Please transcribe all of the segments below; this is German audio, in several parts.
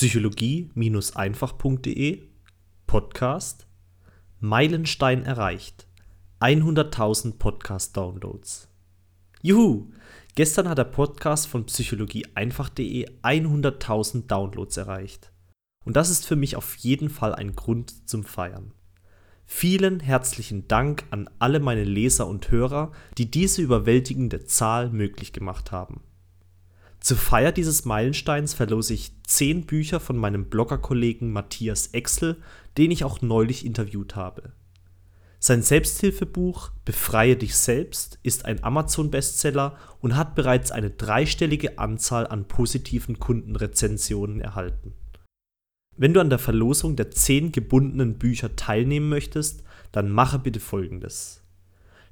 psychologie-einfach.de Podcast Meilenstein erreicht. 100.000 Podcast-Downloads. Juhu! Gestern hat der Podcast von psychologieeinfach.de 100.000 Downloads erreicht. Und das ist für mich auf jeden Fall ein Grund zum Feiern. Vielen herzlichen Dank an alle meine Leser und Hörer, die diese überwältigende Zahl möglich gemacht haben. Zur Feier dieses Meilensteins verlose ich 10 Bücher von meinem Bloggerkollegen Matthias Exel, den ich auch neulich interviewt habe. Sein Selbsthilfebuch Befreie dich selbst ist ein Amazon-Bestseller und hat bereits eine dreistellige Anzahl an positiven Kundenrezensionen erhalten. Wenn du an der Verlosung der 10 gebundenen Bücher teilnehmen möchtest, dann mache bitte folgendes.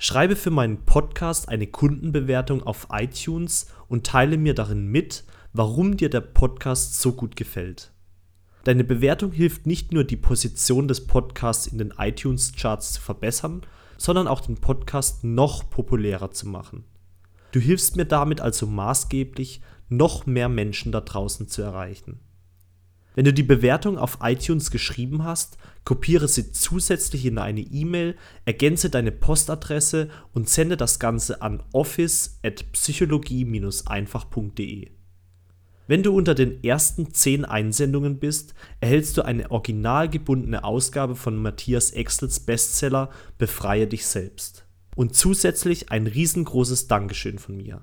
Schreibe für meinen Podcast eine Kundenbewertung auf iTunes und teile mir darin mit, warum dir der Podcast so gut gefällt. Deine Bewertung hilft nicht nur, die Position des Podcasts in den iTunes-Charts zu verbessern, sondern auch den Podcast noch populärer zu machen. Du hilfst mir damit also maßgeblich, noch mehr Menschen da draußen zu erreichen. Wenn du die Bewertung auf iTunes geschrieben hast, kopiere sie zusätzlich in eine E-Mail, ergänze deine Postadresse und sende das Ganze an office@psychologie-einfach.de. Wenn du unter den ersten 10 Einsendungen bist, erhältst du eine originalgebundene Ausgabe von Matthias Exels Bestseller Befreie dich selbst. Und zusätzlich ein riesengroßes Dankeschön von mir.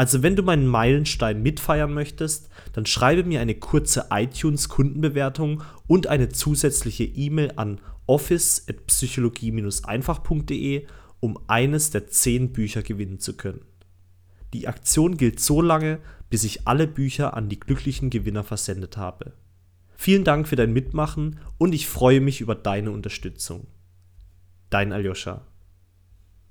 Also wenn du meinen Meilenstein mitfeiern möchtest, dann schreibe mir eine kurze iTunes-Kundenbewertung und eine zusätzliche E-Mail an office.psychologie-einfach.de, um eines der 10 Bücher gewinnen zu können. Die Aktion gilt so lange, bis ich alle Bücher an die glücklichen Gewinner versendet habe. Vielen Dank für dein Mitmachen und ich freue mich über deine Unterstützung. Dein Aljoscha.